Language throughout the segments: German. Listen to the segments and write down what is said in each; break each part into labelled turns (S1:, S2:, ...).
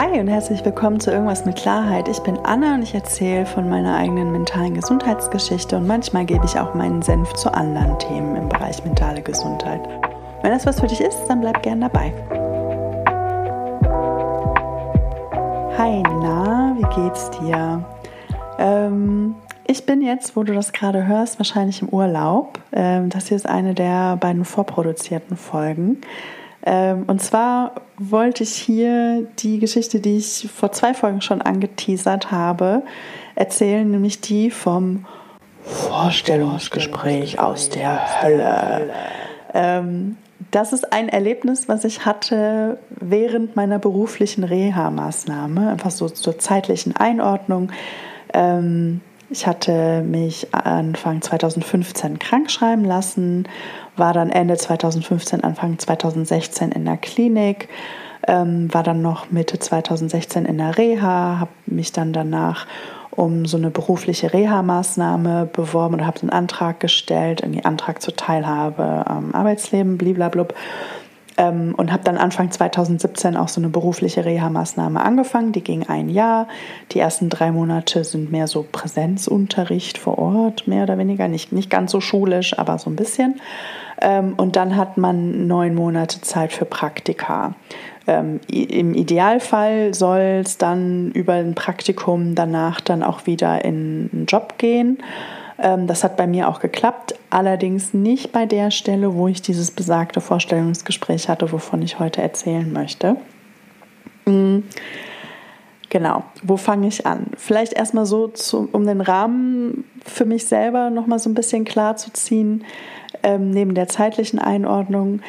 S1: Hi und herzlich willkommen zu Irgendwas mit Klarheit. Ich bin Anna und ich erzähle von meiner eigenen mentalen Gesundheitsgeschichte und manchmal gebe ich auch meinen Senf zu anderen Themen im Bereich mentale Gesundheit. Wenn das was für dich ist, dann bleib gern dabei. Hi, na, wie geht's dir? Ähm, ich bin jetzt, wo du das gerade hörst, wahrscheinlich im Urlaub. Ähm, das hier ist eine der beiden vorproduzierten Folgen. Ähm, und zwar wollte ich hier die Geschichte, die ich vor zwei Folgen schon angeteasert habe, erzählen, nämlich die vom Vorstellungsgespräch aus der Hölle. Ähm, das ist ein Erlebnis, was ich hatte während meiner beruflichen Reha-Maßnahme, einfach so zur zeitlichen Einordnung. Ähm, ich hatte mich Anfang 2015 krank schreiben lassen, war dann Ende 2015, Anfang 2016 in der Klinik, ähm, war dann noch Mitte 2016 in der Reha, habe mich dann danach um so eine berufliche Reha-Maßnahme beworben oder habe einen Antrag gestellt, irgendwie Antrag zur Teilhabe am Arbeitsleben, bliblablub. Ähm, und habe dann Anfang 2017 auch so eine berufliche Reha-Maßnahme angefangen. Die ging ein Jahr. Die ersten drei Monate sind mehr so Präsenzunterricht vor Ort, mehr oder weniger. Nicht, nicht ganz so schulisch, aber so ein bisschen. Ähm, und dann hat man neun Monate Zeit für Praktika. Ähm, Im Idealfall soll es dann über ein Praktikum danach dann auch wieder in einen Job gehen. Ähm, das hat bei mir auch geklappt, allerdings nicht bei der Stelle, wo ich dieses besagte Vorstellungsgespräch hatte, wovon ich heute erzählen möchte. Mhm. Genau, wo fange ich an? Vielleicht erstmal so, zu, um den Rahmen für mich selber nochmal so ein bisschen klar zu ziehen, ähm, neben der zeitlichen Einordnung.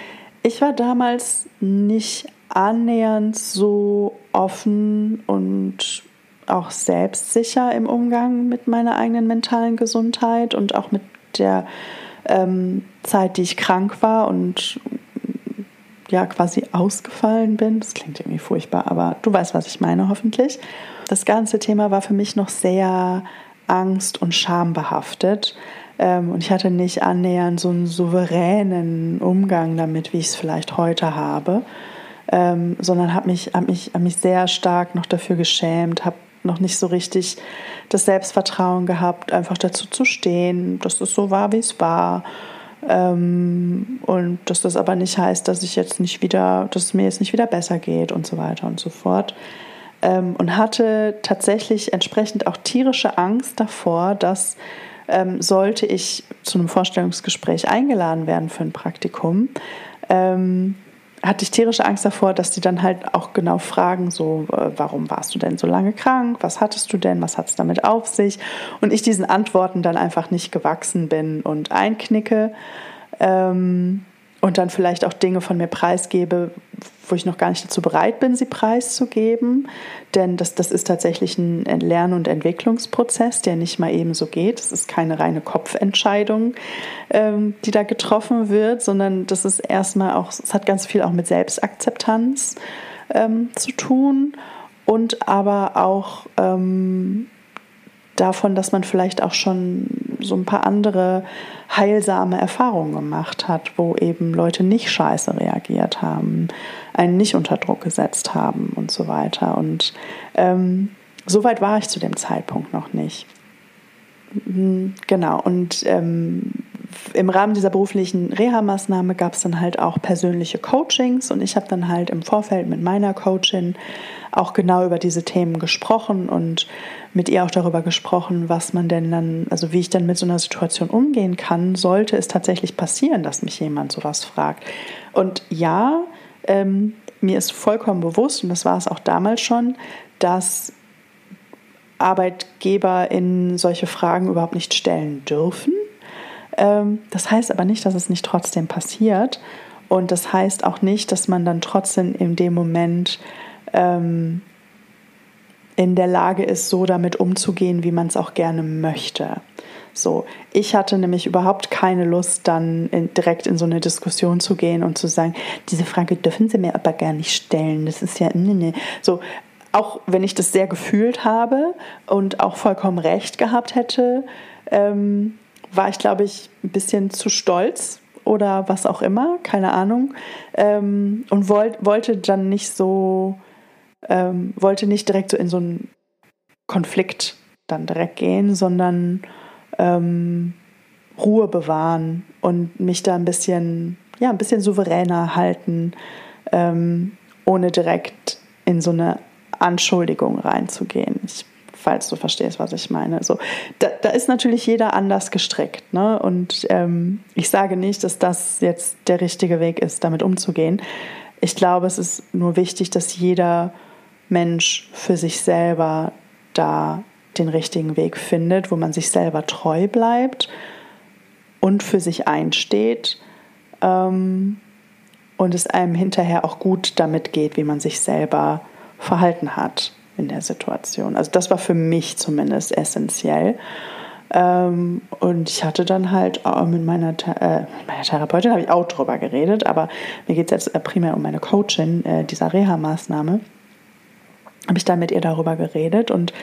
S1: Ich war damals nicht annähernd so offen und auch selbstsicher im Umgang mit meiner eigenen mentalen Gesundheit und auch mit der ähm, Zeit, die ich krank war und ja quasi ausgefallen bin. Das klingt irgendwie furchtbar, aber du weißt, was ich meine, hoffentlich. Das ganze Thema war für mich noch sehr angst- und schambehaftet. Ähm, und ich hatte nicht annähernd so einen souveränen Umgang damit, wie ich es vielleicht heute habe. Ähm, sondern habe mich, hab mich, hab mich sehr stark noch dafür geschämt, habe noch nicht so richtig das Selbstvertrauen gehabt, einfach dazu zu stehen, dass es so war, wie es war. Ähm, und dass das aber nicht heißt, dass ich jetzt nicht wieder, dass es mir jetzt nicht wieder besser geht und so weiter und so fort. Ähm, und hatte tatsächlich entsprechend auch tierische Angst davor, dass ähm, sollte ich zu einem Vorstellungsgespräch eingeladen werden für ein Praktikum, ähm, hatte ich tierische Angst davor, dass die dann halt auch genau fragen, so, äh, warum warst du denn so lange krank? Was hattest du denn? Was hat es damit auf sich? Und ich diesen Antworten dann einfach nicht gewachsen bin und einknicke. Ähm, und dann vielleicht auch Dinge von mir preisgebe, wo ich noch gar nicht dazu bereit bin, sie preiszugeben. Denn das, das ist tatsächlich ein Lern- und Entwicklungsprozess, der nicht mal eben so geht. Es ist keine reine Kopfentscheidung, ähm, die da getroffen wird, sondern das ist erstmal auch, es hat ganz viel auch mit Selbstakzeptanz ähm, zu tun und aber auch ähm, davon, dass man vielleicht auch schon so ein paar andere heilsame Erfahrungen gemacht hat, wo eben Leute nicht scheiße reagiert haben, einen nicht unter Druck gesetzt haben und so weiter. Und ähm, so weit war ich zu dem Zeitpunkt noch nicht. Genau, und ähm, im Rahmen dieser beruflichen Reha-Maßnahme gab es dann halt auch persönliche Coachings und ich habe dann halt im Vorfeld mit meiner Coachin auch genau über diese Themen gesprochen und mit ihr auch darüber gesprochen, was man denn dann, also wie ich dann mit so einer Situation umgehen kann, sollte es tatsächlich passieren, dass mich jemand sowas fragt. Und ja, ähm, mir ist vollkommen bewusst, und das war es auch damals schon, dass Arbeitgeber in solche Fragen überhaupt nicht stellen dürfen. Ähm, das heißt aber nicht, dass es nicht trotzdem passiert. Und das heißt auch nicht, dass man dann trotzdem in dem Moment ähm, in der Lage ist, so damit umzugehen, wie man es auch gerne möchte. So, ich hatte nämlich überhaupt keine Lust, dann in, direkt in so eine Diskussion zu gehen und zu sagen, diese Frage dürfen Sie mir aber gar nicht stellen. Das ist ja, nee, nee. So, auch wenn ich das sehr gefühlt habe und auch vollkommen recht gehabt hätte, ähm, war ich, glaube ich, ein bisschen zu stolz oder was auch immer, keine Ahnung, ähm, und wollt, wollte dann nicht so ähm, wollte nicht direkt so in so einen Konflikt dann direkt gehen, sondern ähm, Ruhe bewahren und mich da ein bisschen, ja, ein bisschen souveräner halten, ähm, ohne direkt in so eine Anschuldigung reinzugehen. Ich, falls du verstehst, was ich meine. So, da, da ist natürlich jeder anders gestrickt. Ne? Und ähm, ich sage nicht, dass das jetzt der richtige Weg ist, damit umzugehen. Ich glaube, es ist nur wichtig, dass jeder Mensch für sich selber da den richtigen Weg findet, wo man sich selber treu bleibt und für sich einsteht ähm, und es einem hinterher auch gut damit geht, wie man sich selber verhalten hat in der Situation. Also das war für mich zumindest essentiell. Ähm, und ich hatte dann halt mit meiner, äh, meiner Therapeutin, habe ich auch drüber geredet, aber mir geht es jetzt äh, primär um meine Coachin äh, dieser Reha-Maßnahme. Habe ich dann mit ihr darüber geredet und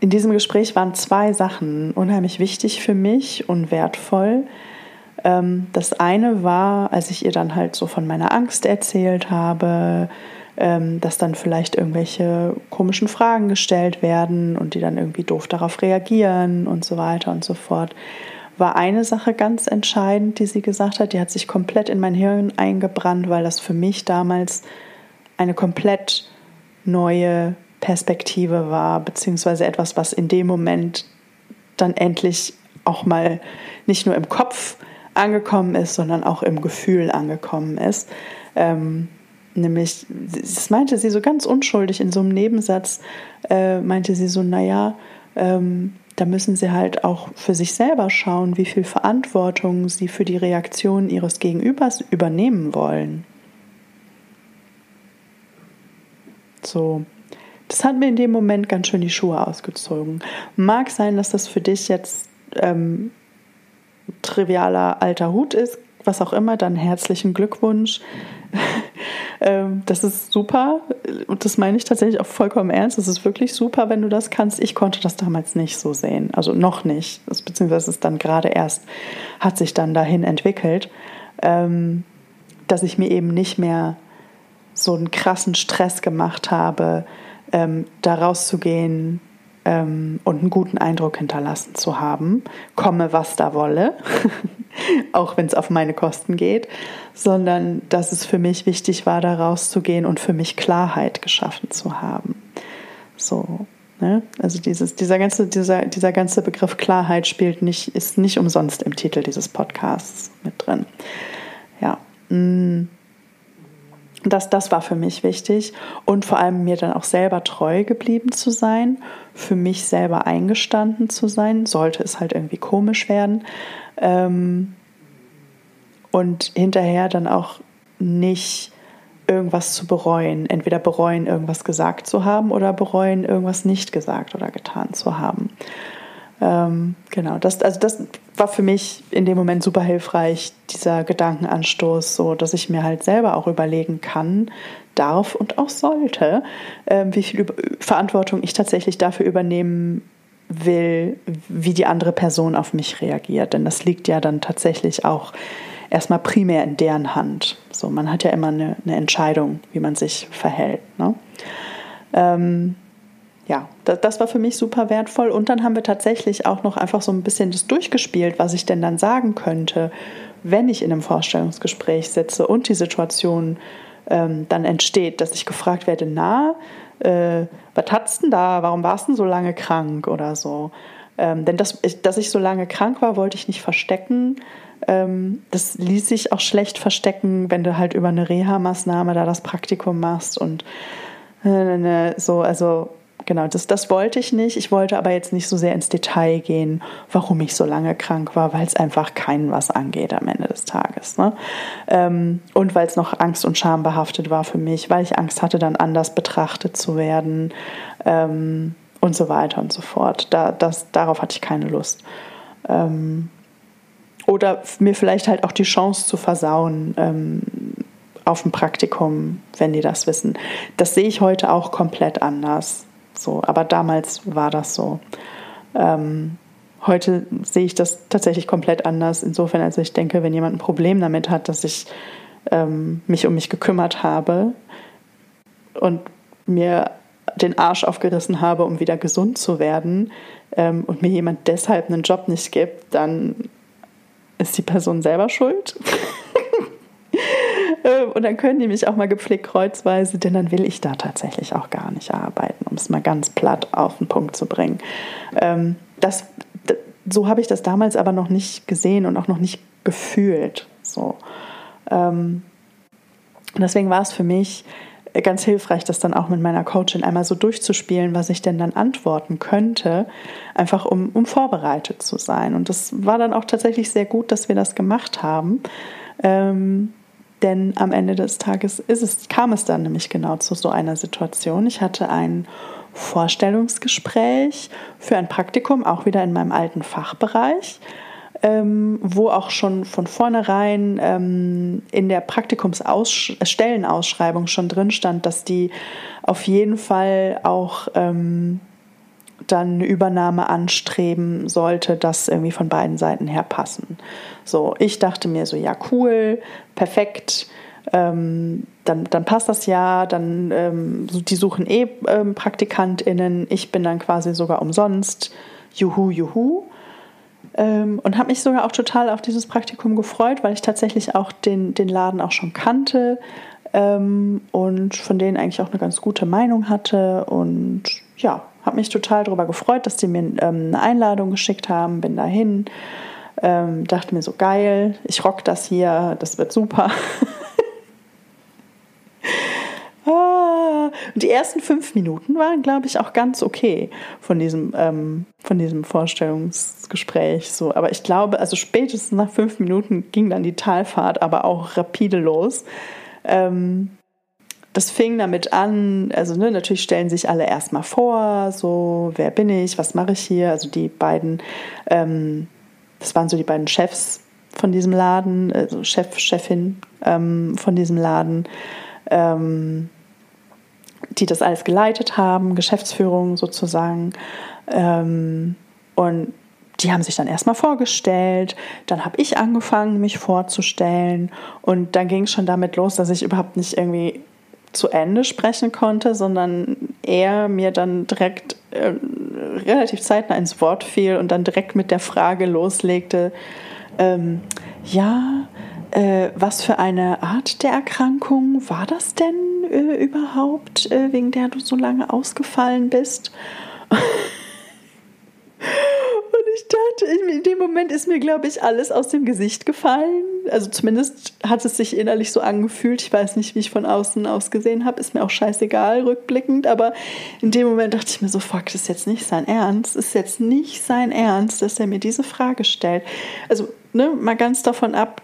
S1: in diesem Gespräch waren zwei Sachen unheimlich wichtig für mich und wertvoll. Ähm, das eine war, als ich ihr dann halt so von meiner Angst erzählt habe, ähm, dass dann vielleicht irgendwelche komischen Fragen gestellt werden und die dann irgendwie doof darauf reagieren und so weiter und so fort, war eine Sache ganz entscheidend, die sie gesagt hat, die hat sich komplett in mein Hirn eingebrannt, weil das für mich damals eine komplett neue Perspektive war, beziehungsweise etwas, was in dem Moment dann endlich auch mal nicht nur im Kopf angekommen ist, sondern auch im Gefühl angekommen ist. Ähm, nämlich, das meinte sie so ganz unschuldig in so einem Nebensatz, äh, meinte sie so, naja, ähm, da müssen sie halt auch für sich selber schauen, wie viel Verantwortung sie für die Reaktion ihres Gegenübers übernehmen wollen. So, das hat mir in dem Moment ganz schön die Schuhe ausgezogen. Mag sein, dass das für dich jetzt ähm, trivialer alter Hut ist, was auch immer, dann herzlichen Glückwunsch. ähm, das ist super und das meine ich tatsächlich auch vollkommen ernst. Das ist wirklich super, wenn du das kannst. Ich konnte das damals nicht so sehen, also noch nicht. Das, beziehungsweise es dann gerade erst hat sich dann dahin entwickelt, ähm, dass ich mir eben nicht mehr so einen krassen Stress gemacht habe, ähm, da rauszugehen und einen guten Eindruck hinterlassen zu haben, komme was da wolle, auch wenn es auf meine Kosten geht, sondern dass es für mich wichtig war, da rauszugehen und für mich Klarheit geschaffen zu haben. So, ne? Also dieses, dieser, ganze, dieser, dieser ganze Begriff Klarheit spielt nicht, ist nicht umsonst im Titel dieses Podcasts mit drin. Ja. Mm das, das war für mich wichtig und vor allem mir dann auch selber treu geblieben zu sein, für mich selber eingestanden zu sein, sollte es halt irgendwie komisch werden ähm, und hinterher dann auch nicht irgendwas zu bereuen, entweder bereuen, irgendwas gesagt zu haben oder bereuen, irgendwas nicht gesagt oder getan zu haben. Ähm, genau, das, also das war für mich in dem Moment super hilfreich, dieser Gedankenanstoß, so dass ich mir halt selber auch überlegen kann, darf und auch sollte, äh, wie viel Verantwortung ich tatsächlich dafür übernehmen will, wie die andere Person auf mich reagiert. Denn das liegt ja dann tatsächlich auch erstmal primär in deren Hand. So, man hat ja immer eine, eine Entscheidung, wie man sich verhält. Ne? Ähm, ja, das, war für mich super wertvoll. Und dann haben wir tatsächlich auch noch einfach so ein bisschen das durchgespielt, was ich denn dann sagen könnte, wenn ich in einem Vorstellungsgespräch sitze und die Situation ähm, dann entsteht, dass ich gefragt werde, na, äh, was hat's denn da? Warum warst du so lange krank oder so? Ähm, denn das, dass ich so lange krank war, wollte ich nicht verstecken. Ähm, das ließ sich auch schlecht verstecken, wenn du halt über eine Reha-Maßnahme da das Praktikum machst und äh, so, also genau, das, das wollte ich nicht. Ich wollte aber jetzt nicht so sehr ins Detail gehen, warum ich so lange krank war, weil es einfach keinen was angeht am Ende des Tages. Ne? Ähm, und weil es noch Angst und Scham behaftet war für mich, weil ich Angst hatte, dann anders betrachtet zu werden ähm, und so weiter und so fort. Da, das, darauf hatte ich keine Lust. Ähm, oder mir vielleicht halt auch die Chance zu versauen, ähm, auf dem Praktikum, wenn die das wissen. Das sehe ich heute auch komplett anders. So, aber damals war das so. Ähm, heute sehe ich das tatsächlich komplett anders. Insofern, also ich denke, wenn jemand ein Problem damit hat, dass ich ähm, mich um mich gekümmert habe und mir den Arsch aufgerissen habe, um wieder gesund zu werden ähm, und mir jemand deshalb einen Job nicht gibt, dann ist die Person selber schuld. Ähm, und dann können die mich auch mal gepflegt kreuzweise, denn dann will ich da tatsächlich auch gar nicht arbeiten, um es mal ganz platt auf den Punkt zu bringen. Ähm, das, so habe ich das damals aber noch nicht gesehen und auch noch nicht gefühlt. So. Ähm, deswegen war es für mich ganz hilfreich, das dann auch mit meiner Coachin einmal so durchzuspielen, was ich denn dann antworten könnte, einfach um, um vorbereitet zu sein. Und das war dann auch tatsächlich sehr gut, dass wir das gemacht haben. Denn am Ende des Tages es, kam es dann nämlich genau zu so einer Situation. Ich hatte ein Vorstellungsgespräch für ein Praktikum, auch wieder in meinem alten Fachbereich ähm, wo auch schon von vornherein ähm, in der Praktikumsstellenausschreibung schon drin stand, dass die auf jeden Fall auch ähm, dann eine Übernahme anstreben sollte, das irgendwie von beiden Seiten her passen. So, ich dachte mir so, ja, cool, perfekt. Ähm, dann, dann passt das ja, dann ähm, die suchen eh ähm, PraktikantInnen, ich bin dann quasi sogar umsonst. Juhu, juhu. Ähm, und habe mich sogar auch total auf dieses Praktikum gefreut, weil ich tatsächlich auch den, den Laden auch schon kannte ähm, und von denen eigentlich auch eine ganz gute Meinung hatte. Und ja, habe mich total darüber gefreut, dass die mir ähm, eine Einladung geschickt haben, bin dahin. Ähm, dachte mir so geil, ich rock das hier, das wird super. Und die ersten fünf Minuten waren, glaube ich, auch ganz okay von diesem, ähm, von diesem Vorstellungsgespräch. So. Aber ich glaube, also spätestens nach fünf Minuten ging dann die Talfahrt aber auch rapide los. Ähm, das fing damit an, also ne, natürlich stellen sich alle erstmal vor, so, wer bin ich, was mache ich hier? Also die beiden, ähm, das waren so die beiden Chefs von diesem Laden, also Chef, Chefin ähm, von diesem Laden. Ähm, die das alles geleitet haben, Geschäftsführung sozusagen. Ähm, und die haben sich dann erstmal vorgestellt, dann habe ich angefangen, mich vorzustellen und dann ging es schon damit los, dass ich überhaupt nicht irgendwie zu Ende sprechen konnte, sondern er mir dann direkt äh, relativ zeitnah ins Wort fiel und dann direkt mit der Frage loslegte, ähm, ja, äh, was für eine Art der Erkrankung war das denn äh, überhaupt, äh, wegen der du so lange ausgefallen bist? Ich dachte, in dem Moment ist mir, glaube ich, alles aus dem Gesicht gefallen. Also zumindest hat es sich innerlich so angefühlt. Ich weiß nicht, wie ich von außen ausgesehen habe. Ist mir auch scheißegal, rückblickend. Aber in dem Moment dachte ich mir so, fuck, das ist jetzt nicht sein Ernst. Das ist jetzt nicht sein Ernst, dass er mir diese Frage stellt. Also ne, mal ganz davon ab,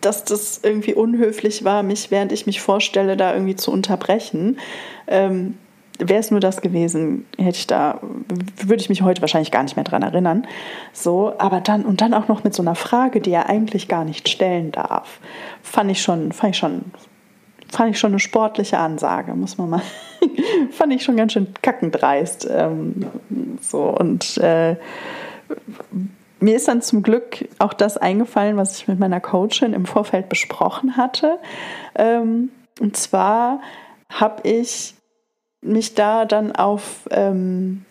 S1: dass das irgendwie unhöflich war, mich, während ich mich vorstelle, da irgendwie zu unterbrechen. Ähm, Wäre es nur das gewesen, hätte ich da, würde ich mich heute wahrscheinlich gar nicht mehr dran erinnern. So, aber dann, und dann auch noch mit so einer Frage, die er eigentlich gar nicht stellen darf, fand ich schon, fand ich schon, fand ich schon eine sportliche Ansage, muss man mal, fand ich schon ganz schön kackendreist. Ähm, so, und äh, mir ist dann zum Glück auch das eingefallen, was ich mit meiner Coachin im Vorfeld besprochen hatte. Ähm, und zwar habe ich mich da dann auf ähm,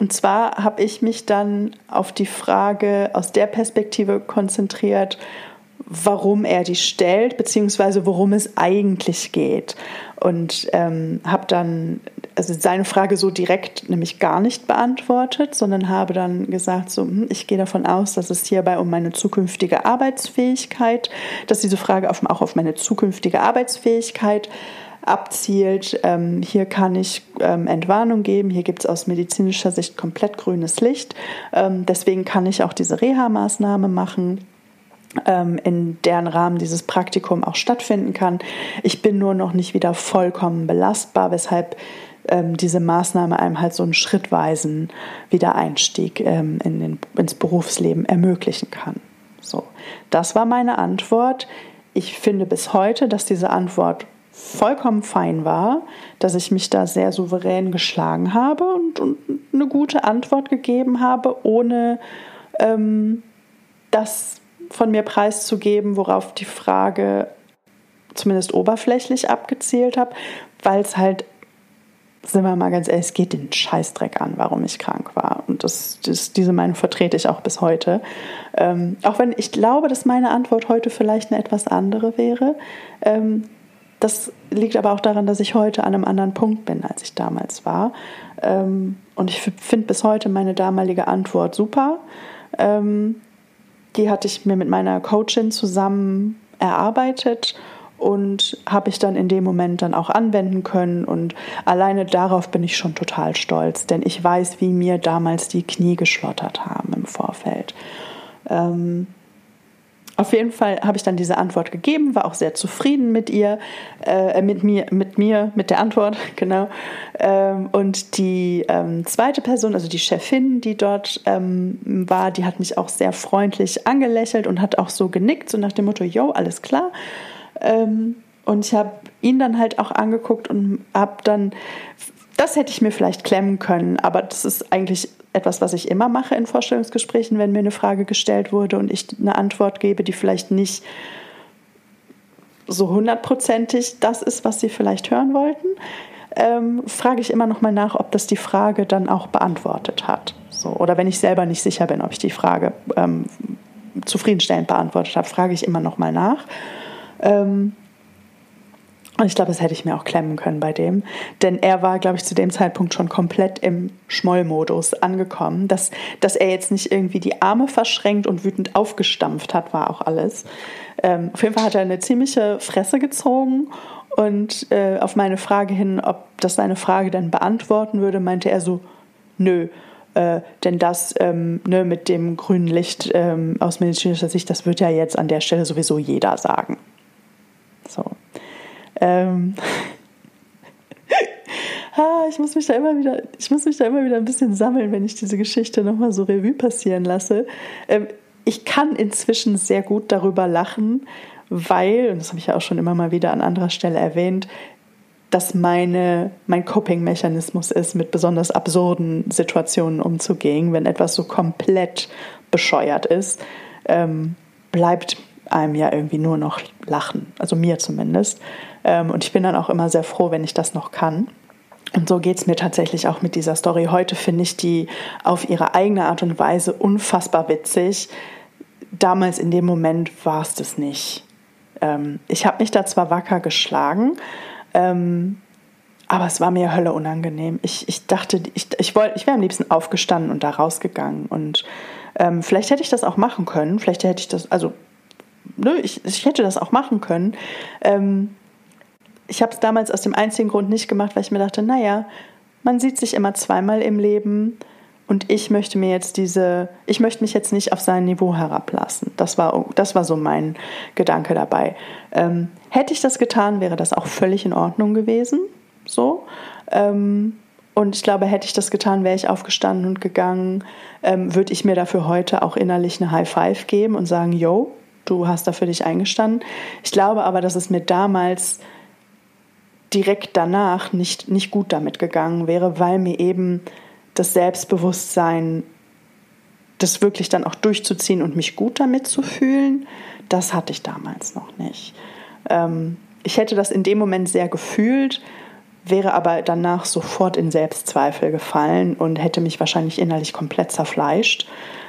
S1: und zwar habe ich mich dann auf die Frage aus der Perspektive konzentriert, warum er die stellt, beziehungsweise worum es eigentlich geht. Und ähm, habe dann also seine Frage so direkt nämlich gar nicht beantwortet, sondern habe dann gesagt, so, hm, ich gehe davon aus, dass es hierbei um meine zukünftige Arbeitsfähigkeit, dass diese Frage auf, auch auf meine zukünftige Arbeitsfähigkeit abzielt. Ähm, hier kann ich ähm, Entwarnung geben. Hier gibt es aus medizinischer Sicht komplett grünes Licht. Ähm, deswegen kann ich auch diese Reha-Maßnahme machen ähm, in deren Rahmen dieses Praktikum auch stattfinden kann. Ich bin nur noch nicht wieder vollkommen belastbar, weshalb ähm, diese Maßnahme einem halt so einen schrittweisen Wiedereinstieg ähm, in den, ins Berufsleben ermöglichen kann. So, das war meine Antwort. Ich finde bis heute, dass diese Antwort vollkommen fein war, dass ich mich da sehr souverän geschlagen habe und, und eine gute Antwort gegeben habe, ohne ähm, das von mir preiszugeben, worauf die Frage zumindest oberflächlich abgezielt habe, weil es halt, sind wir mal ganz ehrlich, es geht den Scheißdreck an, warum ich krank war. Und das, das diese Meinung vertrete ich auch bis heute. Ähm, auch wenn ich glaube, dass meine Antwort heute vielleicht eine etwas andere wäre. Ähm, das liegt aber auch daran, dass ich heute an einem anderen Punkt bin, als ich damals war. Ähm, und ich finde bis heute meine damalige Antwort super. Ähm, die hatte ich mir mit meiner Coachin zusammen erarbeitet und habe ich dann in dem Moment dann auch anwenden können. Und alleine darauf bin ich schon total stolz, denn ich weiß, wie mir damals die Knie geschlottert haben im Vorfeld. Auf jeden Fall habe ich dann diese Antwort gegeben, war auch sehr zufrieden mit ihr, äh, mit mir, mit mir, mit der Antwort, genau. Ähm, und die ähm, zweite Person, also die Chefin, die dort ähm, war, die hat mich auch sehr freundlich angelächelt und hat auch so genickt, so nach dem Motto, yo, alles klar. Ähm, und ich habe ihn dann halt auch angeguckt und habe dann, das hätte ich mir vielleicht klemmen können, aber das ist eigentlich etwas, was ich immer mache in Vorstellungsgesprächen, wenn mir eine Frage gestellt wurde und ich eine Antwort gebe, die vielleicht nicht so hundertprozentig das ist, was Sie vielleicht hören wollten, ähm, frage ich immer noch mal nach, ob das die Frage dann auch beantwortet hat. So, oder wenn ich selber nicht sicher bin, ob ich die Frage ähm, zufriedenstellend beantwortet habe, frage ich immer noch mal nach. Ähm, und ich glaube, das hätte ich mir auch klemmen können bei dem. Denn er war, glaube ich, zu dem Zeitpunkt schon komplett im Schmollmodus angekommen. Dass, dass er jetzt nicht irgendwie die Arme verschränkt und wütend aufgestampft hat, war auch alles. Ähm, auf jeden Fall hat er eine ziemliche Fresse gezogen. Und äh, auf meine Frage hin, ob das seine Frage dann beantworten würde, meinte er so, nö. Äh, denn das ähm, ne, mit dem grünen Licht ähm, aus medizinischer Sicht, das wird ja jetzt an der Stelle sowieso jeder sagen. So. Ähm, ah, ich muss mich da immer wieder, ich muss mich da immer wieder ein bisschen sammeln, wenn ich diese Geschichte nochmal so Revue passieren lasse. Ähm, ich kann inzwischen sehr gut darüber lachen, weil, und das habe ich ja auch schon immer mal wieder an anderer Stelle erwähnt, dass meine, mein Coping-Mechanismus ist, mit besonders absurden Situationen umzugehen. Wenn etwas so komplett bescheuert ist, ähm, bleibt einem ja irgendwie nur noch lachen, also mir zumindest. Ähm, und ich bin dann auch immer sehr froh, wenn ich das noch kann. Und so geht es mir tatsächlich auch mit dieser Story. Heute finde ich die auf ihre eigene Art und Weise unfassbar witzig. Damals in dem Moment war es das nicht. Ähm, ich habe mich da zwar wacker geschlagen, ähm, aber es war mir Hölle unangenehm. Ich, ich dachte, ich, ich, ich wäre am liebsten aufgestanden und da rausgegangen. Und ähm, vielleicht hätte ich das auch machen können. Vielleicht hätte ich das, also nö, ich, ich hätte das auch machen können. Ähm, ich habe es damals aus dem einzigen Grund nicht gemacht, weil ich mir dachte, naja, man sieht sich immer zweimal im Leben und ich möchte mir jetzt diese, ich möchte mich jetzt nicht auf sein Niveau herablassen. Das war, das war so mein Gedanke dabei. Ähm, hätte ich das getan, wäre das auch völlig in Ordnung gewesen. So. Ähm, und ich glaube, hätte ich das getan, wäre ich aufgestanden und gegangen, ähm, würde ich mir dafür heute auch innerlich eine High Five geben und sagen, yo, du hast dafür dich eingestanden. Ich glaube aber, dass es mir damals direkt danach nicht, nicht gut damit gegangen wäre, weil mir eben das Selbstbewusstsein, das wirklich dann auch durchzuziehen und mich gut damit zu fühlen, das hatte ich damals noch nicht. Ähm, ich hätte das in dem Moment sehr gefühlt, wäre aber danach sofort in Selbstzweifel gefallen und hätte mich wahrscheinlich innerlich komplett zerfleischt.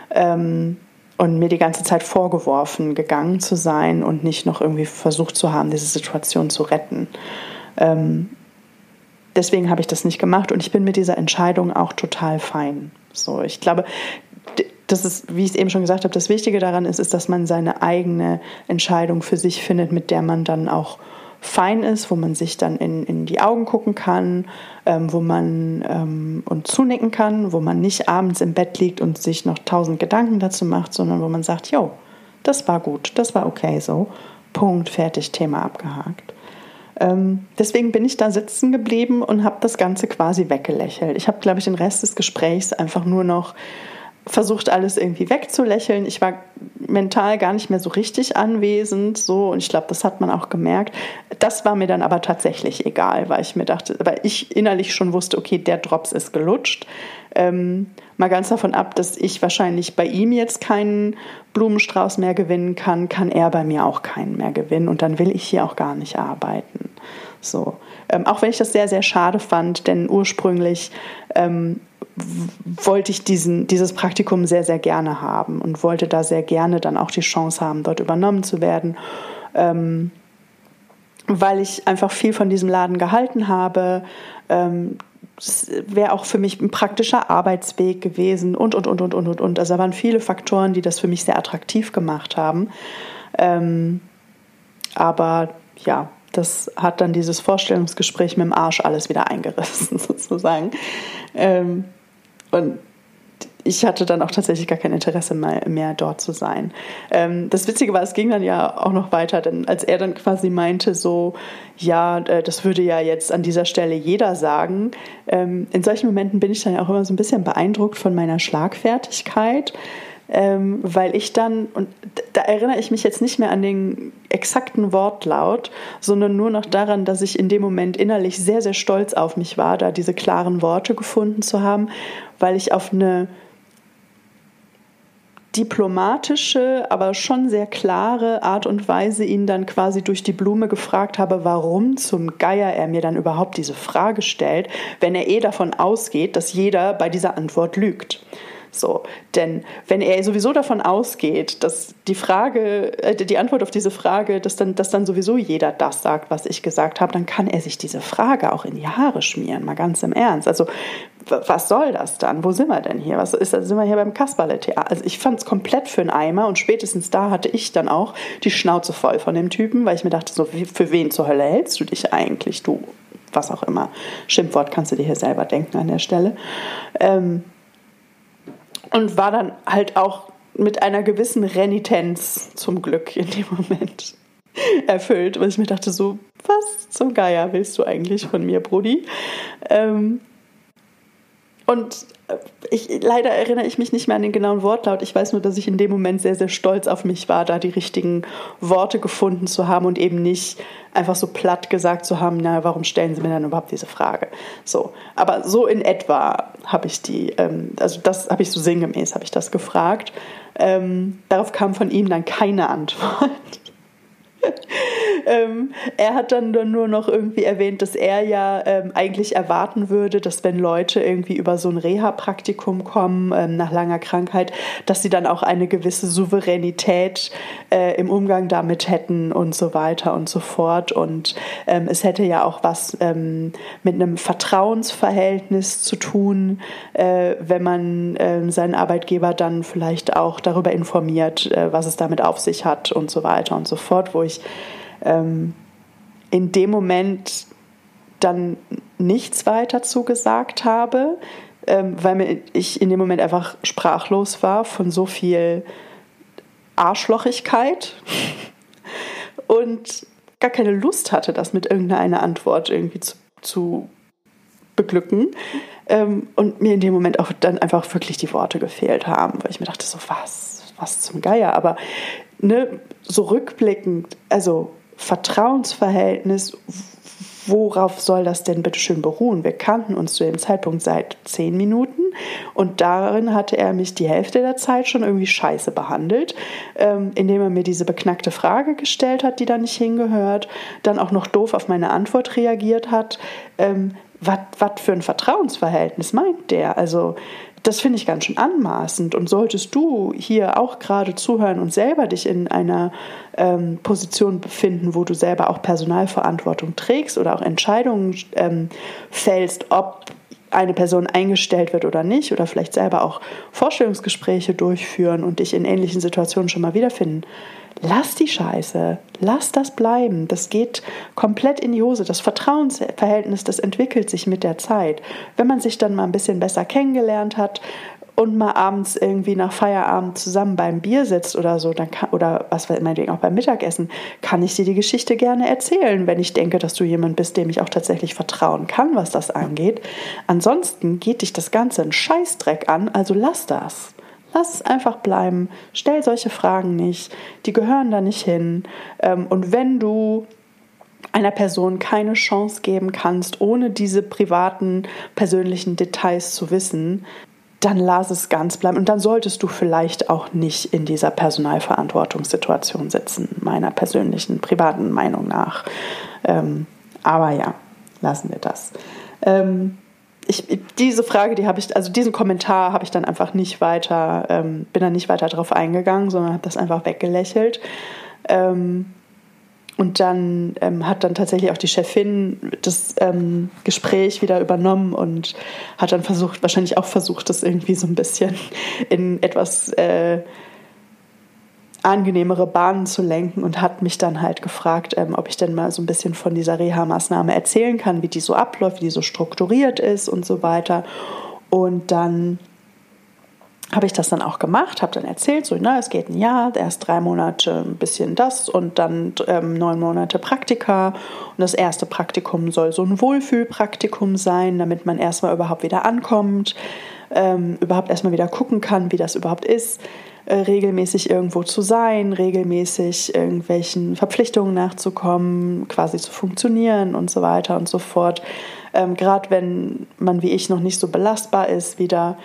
S1: Ähm, und mir die ganze Zeit vorgeworfen, gegangen zu sein und nicht noch irgendwie versucht zu haben, diese Situation zu retten. Ähm, deswegen habe ich das nicht gemacht und ich bin mit dieser Entscheidung auch total fein. So, ich glaube, das ist, wie ich es eben schon gesagt habe, das Wichtige daran ist, ist, dass man seine eigene Entscheidung für sich findet, mit der man dann auch fein ist, wo man sich dann in, in die Augen gucken kann, ähm, wo man ähm, und zunicken kann, wo man nicht abends im Bett liegt und sich noch tausend Gedanken dazu macht, sondern wo man sagt, jo, das war gut, das war okay so, Punkt, fertig, Thema abgehakt. Ähm, deswegen bin ich da sitzen geblieben und habe das Ganze quasi weggelächelt. Ich habe, glaube ich, den Rest des Gesprächs einfach nur noch versucht alles irgendwie wegzulächeln. Ich war mental gar nicht mehr so richtig anwesend, so und ich glaube, das hat man auch gemerkt. Das war mir dann aber tatsächlich egal, weil ich mir dachte, weil ich innerlich schon wusste, okay, der Drops ist gelutscht. Ähm, mal ganz davon ab, dass ich wahrscheinlich bei ihm jetzt keinen Blumenstrauß mehr gewinnen kann, kann er bei mir auch keinen mehr gewinnen und dann will ich hier auch gar nicht arbeiten. So. Ähm, auch wenn ich das sehr, sehr schade fand, denn ursprünglich ähm, wollte ich diesen, dieses Praktikum sehr, sehr gerne haben und wollte da sehr gerne dann auch die Chance haben, dort übernommen zu werden. Ähm, weil ich einfach viel von diesem Laden gehalten habe. Ähm, wäre auch für mich ein praktischer Arbeitsweg gewesen und, und, und, und, und, und, und. Also da waren viele Faktoren, die das für mich sehr attraktiv gemacht haben. Ähm, aber ja, das hat dann dieses Vorstellungsgespräch mit dem Arsch alles wieder eingerissen, sozusagen. Ähm, und ich hatte dann auch tatsächlich gar kein Interesse mehr, mehr dort zu sein. Ähm, das Witzige war, es ging dann ja auch noch weiter, denn als er dann quasi meinte, so, ja, äh, das würde ja jetzt an dieser Stelle jeder sagen, ähm, in solchen Momenten bin ich dann ja auch immer so ein bisschen beeindruckt von meiner Schlagfertigkeit. Ähm, weil ich dann, und da erinnere ich mich jetzt nicht mehr an den exakten Wortlaut, sondern nur noch daran, dass ich in dem Moment innerlich sehr, sehr stolz auf mich war, da diese klaren Worte gefunden zu haben, weil ich auf eine diplomatische, aber schon sehr klare Art und Weise ihn dann quasi durch die Blume gefragt habe, warum zum Geier er mir dann überhaupt diese Frage stellt, wenn er eh davon ausgeht, dass jeder bei dieser Antwort lügt. So, denn wenn er sowieso davon ausgeht, dass die Frage, äh, die Antwort auf diese Frage, dass dann, dass dann sowieso jeder das sagt, was ich gesagt habe, dann kann er sich diese Frage auch in die Haare schmieren, mal ganz im Ernst. Also was soll das dann? Wo sind wir denn hier? Was ist, sind wir hier beim Kasperle-Theater? Also ich fand es komplett für einen Eimer und spätestens da hatte ich dann auch die Schnauze voll von dem Typen, weil ich mir dachte, so, für wen zur Hölle hältst du dich eigentlich, du, was auch immer. Schimpfwort kannst du dir hier selber denken an der Stelle. Ähm, und war dann halt auch mit einer gewissen Renitenz zum Glück in dem Moment erfüllt, weil ich mir dachte, so, was zum Geier willst du eigentlich von mir, Brudi? Ähm, und äh, ich, leider erinnere ich mich nicht mehr an den genauen Wortlaut. Ich weiß nur, dass ich in dem Moment sehr, sehr stolz auf mich war, da die richtigen Worte gefunden zu haben und eben nicht einfach so platt gesagt zu haben, na, warum stellen Sie mir dann überhaupt diese Frage? So, aber so in etwa habe ich die, ähm, also das habe ich so sinngemäß, habe ich das gefragt. Ähm, darauf kam von ihm dann keine Antwort. Ähm, er hat dann nur noch irgendwie erwähnt, dass er ja ähm, eigentlich erwarten würde, dass wenn Leute irgendwie über so ein Reha-Praktikum kommen ähm, nach langer Krankheit, dass sie dann auch eine gewisse Souveränität äh, im Umgang damit hätten und so weiter und so fort. Und ähm, es hätte ja auch was ähm, mit einem Vertrauensverhältnis zu tun, äh, wenn man äh, seinen Arbeitgeber dann vielleicht auch darüber informiert, äh, was es damit auf sich hat und so weiter und so fort, wo ich ähm, in dem Moment dann nichts weiter zugesagt habe, ähm, weil ich in dem Moment einfach sprachlos war von so viel Arschlochigkeit und gar keine Lust hatte, das mit irgendeiner Antwort irgendwie zu, zu beglücken. Ähm, und mir in dem Moment auch dann einfach wirklich die Worte gefehlt haben, weil ich mir dachte, so was, was zum Geier. Aber ne, so rückblickend, also Vertrauensverhältnis, worauf soll das denn bitte schön beruhen? Wir kannten uns zu dem Zeitpunkt seit zehn Minuten und darin hatte er mich die Hälfte der Zeit schon irgendwie scheiße behandelt, ähm, indem er mir diese beknackte Frage gestellt hat, die da nicht hingehört, dann auch noch doof auf meine Antwort reagiert hat. Ähm, was für ein Vertrauensverhältnis meint der? Also das finde ich ganz schön anmaßend. Und solltest du hier auch gerade zuhören und selber dich in einer ähm, Position befinden, wo du selber auch Personalverantwortung trägst oder auch Entscheidungen ähm, fällst, ob eine Person eingestellt wird oder nicht, oder vielleicht selber auch Vorstellungsgespräche durchführen und dich in ähnlichen Situationen schon mal wiederfinden, lass die Scheiße, lass das bleiben. Das geht komplett in die Hose. Das Vertrauensverhältnis, das entwickelt sich mit der Zeit. Wenn man sich dann mal ein bisschen besser kennengelernt hat und mal abends irgendwie nach Feierabend zusammen beim Bier sitzt oder so, dann kann, oder was meinetwegen auch beim Mittagessen, kann ich dir die Geschichte gerne erzählen, wenn ich denke, dass du jemand bist, dem ich auch tatsächlich vertrauen kann, was das angeht. Ansonsten geht dich das Ganze einen Scheißdreck an, also lass das. Lass es einfach bleiben. Stell solche Fragen nicht. Die gehören da nicht hin. Ähm, und wenn du einer Person keine Chance geben kannst, ohne diese privaten, persönlichen Details zu wissen, dann lass es ganz bleiben. Und dann solltest du vielleicht auch nicht in dieser Personalverantwortungssituation sitzen, meiner persönlichen, privaten Meinung nach. Ähm, aber ja, lassen wir das. Ich, diese Frage, die habe ich, also diesen Kommentar habe ich dann einfach nicht weiter, ähm, bin dann nicht weiter darauf eingegangen, sondern habe das einfach weggelächelt. Ähm, und dann ähm, hat dann tatsächlich auch die Chefin das ähm, Gespräch wieder übernommen und hat dann versucht, wahrscheinlich auch versucht, das irgendwie so ein bisschen in etwas äh, angenehmere Bahnen zu lenken und hat mich dann halt gefragt, ähm, ob ich denn mal so ein bisschen von dieser Reha-Maßnahme erzählen kann, wie die so abläuft, wie die so strukturiert ist und so weiter. Und dann habe ich das dann auch gemacht, habe dann erzählt, so, na, es geht ein Jahr, erst drei Monate ein bisschen das und dann ähm, neun Monate Praktika. Und das erste Praktikum soll so ein Wohlfühlpraktikum sein, damit man erstmal überhaupt wieder ankommt, ähm, überhaupt erstmal wieder gucken kann, wie das überhaupt ist, regelmäßig irgendwo zu sein, regelmäßig irgendwelchen Verpflichtungen nachzukommen, quasi zu funktionieren und so weiter und so fort. Ähm, Gerade wenn man wie ich noch nicht so belastbar ist, wieder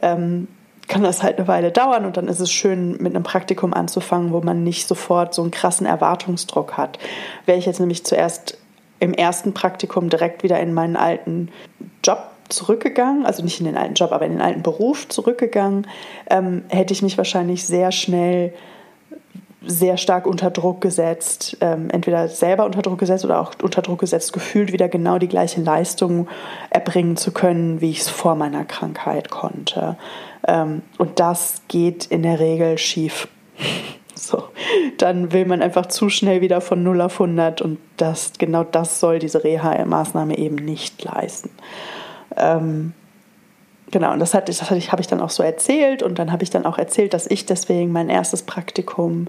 S1: ähm, kann das halt eine Weile dauern und dann ist es schön, mit einem Praktikum anzufangen, wo man nicht sofort so einen krassen Erwartungsdruck hat. Wäre ich jetzt nämlich zuerst im ersten Praktikum direkt wieder in meinen alten Job zurückgegangen, also nicht in den alten Job, aber in den alten Beruf zurückgegangen, ähm, hätte ich mich wahrscheinlich sehr schnell sehr stark unter Druck gesetzt, ähm, entweder selber unter Druck gesetzt oder auch unter Druck gesetzt gefühlt, wieder genau die gleiche Leistung erbringen zu können, wie ich es vor meiner Krankheit konnte. Ähm, und das geht in der Regel schief. So, dann will man einfach zu schnell wieder von 0 auf 100 und das, genau das soll diese Reha-Maßnahme eben nicht leisten. Ähm, genau, und das, hatte, das hatte habe ich dann auch so erzählt und dann habe ich dann auch erzählt, dass ich deswegen mein erstes Praktikum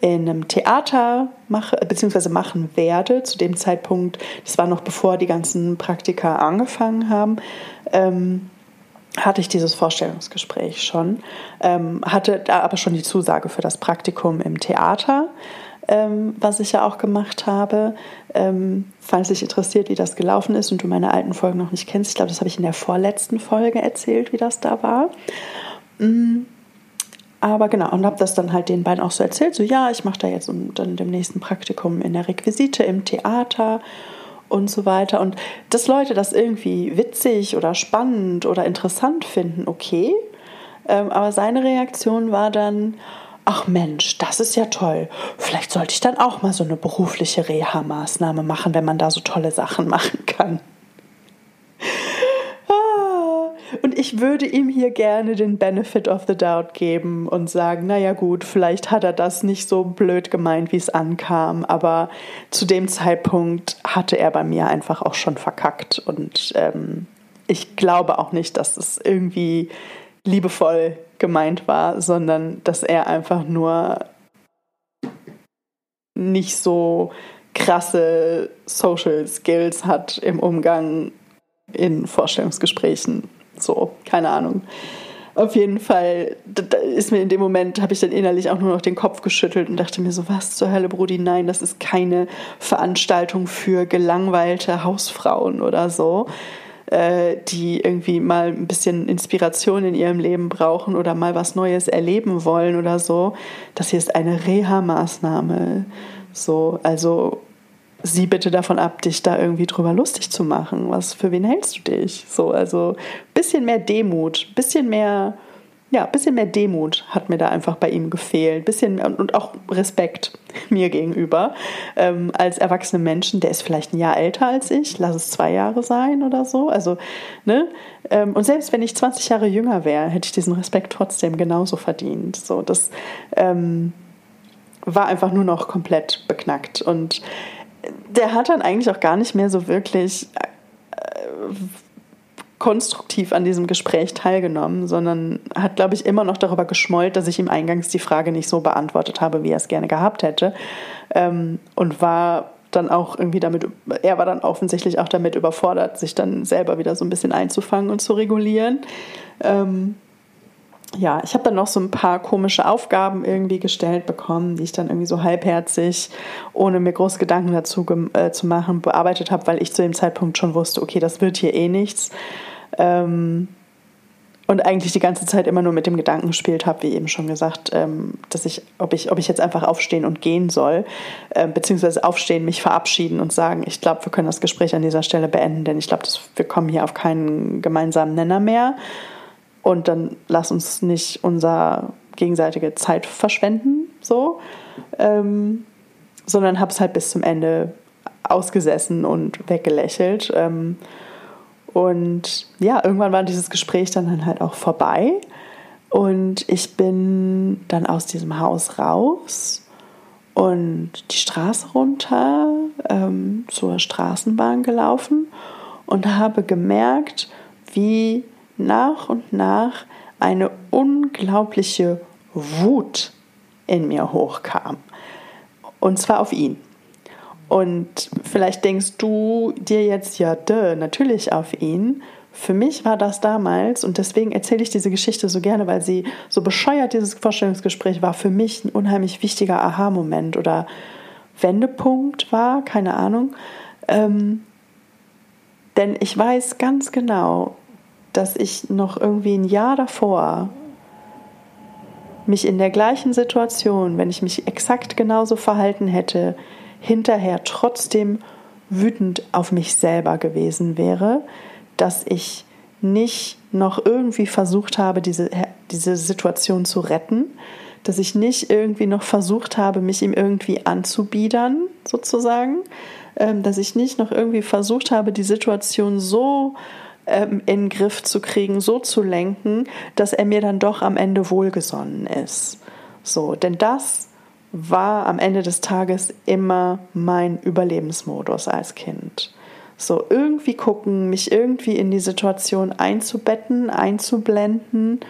S1: in einem Theater mache, beziehungsweise machen werde. Zu dem Zeitpunkt, das war noch bevor die ganzen Praktika angefangen haben. Ähm, hatte ich dieses Vorstellungsgespräch schon, ähm, hatte da aber schon die Zusage für das Praktikum im Theater, ähm, was ich ja auch gemacht habe. Ähm, falls dich interessiert, wie das gelaufen ist und du meine alten Folgen noch nicht kennst, ich glaube, das habe ich in der vorletzten Folge erzählt, wie das da war. Mm, aber genau, und habe das dann halt den beiden auch so erzählt, so ja, ich mache da jetzt dann dem nächsten Praktikum in der Requisite im Theater und so weiter. Und dass Leute das irgendwie witzig oder spannend oder interessant finden, okay. Ähm, aber seine Reaktion war dann, ach Mensch, das ist ja toll. Vielleicht sollte ich dann auch mal so eine berufliche Reha-Maßnahme machen, wenn man da so tolle Sachen machen kann. Und ich würde ihm hier gerne den Benefit of the Doubt geben und sagen, naja gut, vielleicht hat er das nicht so blöd gemeint, wie es ankam, aber zu dem Zeitpunkt hatte er bei mir einfach auch schon verkackt. Und ähm, ich glaube auch nicht, dass es irgendwie liebevoll gemeint war, sondern dass er einfach nur nicht so krasse Social Skills hat im Umgang in Vorstellungsgesprächen. So, keine Ahnung. Auf jeden Fall da ist mir in dem Moment, habe ich dann innerlich auch nur noch den Kopf geschüttelt und dachte mir so, was zur Hölle, Brudi, nein, das ist keine Veranstaltung für gelangweilte Hausfrauen oder so, äh, die irgendwie mal ein bisschen Inspiration in ihrem Leben brauchen oder mal was Neues erleben wollen oder so. Das hier ist eine Reha-Maßnahme. So, also sieh bitte davon ab, dich da irgendwie drüber lustig zu machen. Was für wen hältst du dich? So, also bisschen mehr Demut, bisschen mehr, ja, bisschen mehr Demut hat mir da einfach bei ihm gefehlt, bisschen und auch Respekt mir gegenüber ähm, als erwachsene Menschen. Der ist vielleicht ein Jahr älter als ich, lass es zwei Jahre sein oder so. Also ne. Ähm, und selbst wenn ich 20 Jahre jünger wäre, hätte ich diesen Respekt trotzdem genauso verdient. So, das ähm, war einfach nur noch komplett beknackt und der hat dann eigentlich auch gar nicht mehr so wirklich äh, konstruktiv an diesem Gespräch teilgenommen, sondern hat, glaube ich, immer noch darüber geschmollt, dass ich ihm eingangs die Frage nicht so beantwortet habe, wie er es gerne gehabt hätte. Ähm, und war dann auch irgendwie damit, er war dann offensichtlich auch damit überfordert, sich dann selber wieder so ein bisschen einzufangen und zu regulieren. Ähm, ja, ich habe dann noch so ein paar komische Aufgaben irgendwie gestellt bekommen, die ich dann irgendwie so halbherzig, ohne mir groß Gedanken dazu äh, zu machen, bearbeitet habe, weil ich zu dem Zeitpunkt schon wusste, okay, das wird hier eh nichts. Ähm, und eigentlich die ganze Zeit immer nur mit dem Gedanken gespielt habe, wie eben schon gesagt, ähm, dass ich, ob ich, ob ich jetzt einfach aufstehen und gehen soll, äh, beziehungsweise aufstehen, mich verabschieden und sagen, ich glaube, wir können das Gespräch an dieser Stelle beenden, denn ich glaube, wir kommen hier auf keinen gemeinsamen Nenner mehr. Und dann lass uns nicht unser gegenseitige Zeit verschwenden, so, ähm, sondern habe es halt bis zum Ende ausgesessen und weggelächelt. Ähm, und ja, irgendwann war dieses Gespräch dann halt auch vorbei. Und ich bin dann aus diesem Haus raus und die Straße runter ähm, zur Straßenbahn gelaufen und habe gemerkt, wie nach und nach eine unglaubliche Wut in mir hochkam. Und zwar auf ihn. Und vielleicht denkst du dir jetzt, ja, duh, natürlich auf ihn. Für mich war das damals, und deswegen erzähle ich diese Geschichte so gerne, weil sie so bescheuert, dieses Vorstellungsgespräch war für mich ein unheimlich wichtiger Aha-Moment oder Wendepunkt war, keine Ahnung. Ähm, denn ich weiß ganz genau, dass ich noch irgendwie ein Jahr davor mich in der gleichen Situation, wenn ich mich exakt genauso verhalten hätte, hinterher trotzdem wütend auf mich selber gewesen wäre, dass ich nicht noch irgendwie versucht habe, diese, diese Situation zu retten, dass ich nicht irgendwie noch versucht habe, mich ihm irgendwie anzubiedern, sozusagen, ähm, dass ich nicht noch irgendwie versucht habe, die Situation so ähm, in den Griff zu kriegen, so zu lenken, dass er mir dann doch am Ende wohlgesonnen ist. So, denn das war am Ende des Tages immer mein Überlebensmodus als Kind. So irgendwie gucken, mich irgendwie in die Situation einzubetten, einzublenden,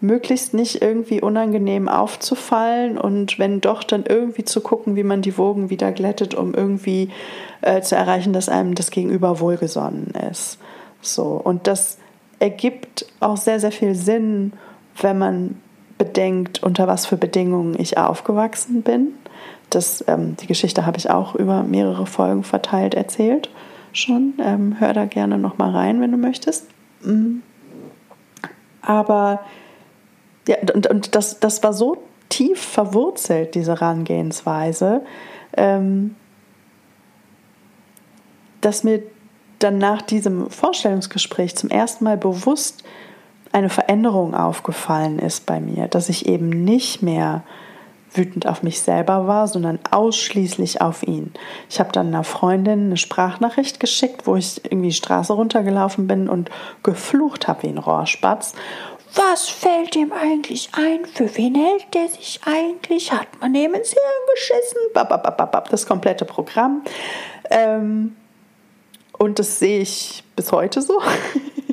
S1: möglichst nicht irgendwie unangenehm aufzufallen und wenn doch, dann irgendwie zu gucken, wie man die Wogen wieder glättet, um irgendwie äh, zu erreichen, dass einem das Gegenüber wohlgesonnen ist. So, und das ergibt auch sehr, sehr viel Sinn, wenn man bedenkt, unter was für Bedingungen ich aufgewachsen bin. Das, ähm, die Geschichte habe ich auch über mehrere Folgen verteilt erzählt schon. Ähm, hör da gerne noch mal rein, wenn du möchtest. Mm. Aber ja, und, und das, das war so tief verwurzelt, diese Herangehensweise, ähm, dass mir dann nach diesem Vorstellungsgespräch zum ersten Mal bewusst eine Veränderung aufgefallen ist bei mir, dass ich eben nicht mehr wütend auf mich selber war, sondern ausschließlich auf ihn. Ich habe dann einer Freundin eine Sprachnachricht geschickt, wo ich irgendwie die Straße runtergelaufen bin und geflucht habe wie ein Rohrspatz. Was fällt ihm eigentlich ein? Für wen hält der sich eigentlich? Hat man ihm ins Hirn geschissen? Das komplette Programm. Ähm, und das sehe ich bis heute so.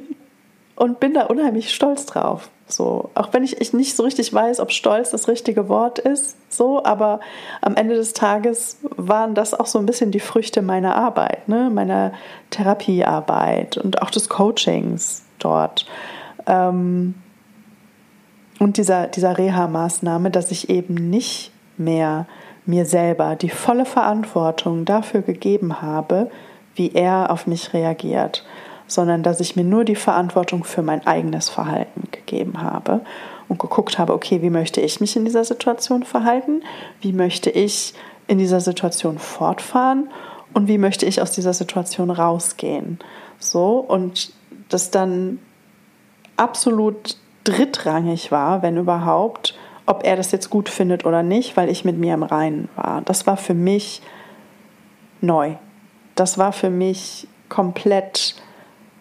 S1: und bin da unheimlich stolz drauf. So, auch wenn ich, ich nicht so richtig weiß, ob stolz das richtige Wort ist, so, aber am Ende des Tages waren das auch so ein bisschen die Früchte meiner Arbeit, ne, meiner Therapiearbeit und auch des Coachings dort. Ähm, und dieser, dieser Reha-Maßnahme, dass ich eben nicht mehr mir selber die volle Verantwortung dafür gegeben habe, wie er auf mich reagiert, sondern dass ich mir nur die Verantwortung für mein eigenes Verhalten gegeben habe und geguckt habe, okay, wie möchte ich mich in dieser Situation verhalten? Wie möchte ich in dieser Situation fortfahren? Und wie möchte ich aus dieser Situation rausgehen? So, und das dann absolut drittrangig war, wenn überhaupt, ob er das jetzt gut findet oder nicht, weil ich mit mir im Reinen war. Das war für mich neu das war für mich komplett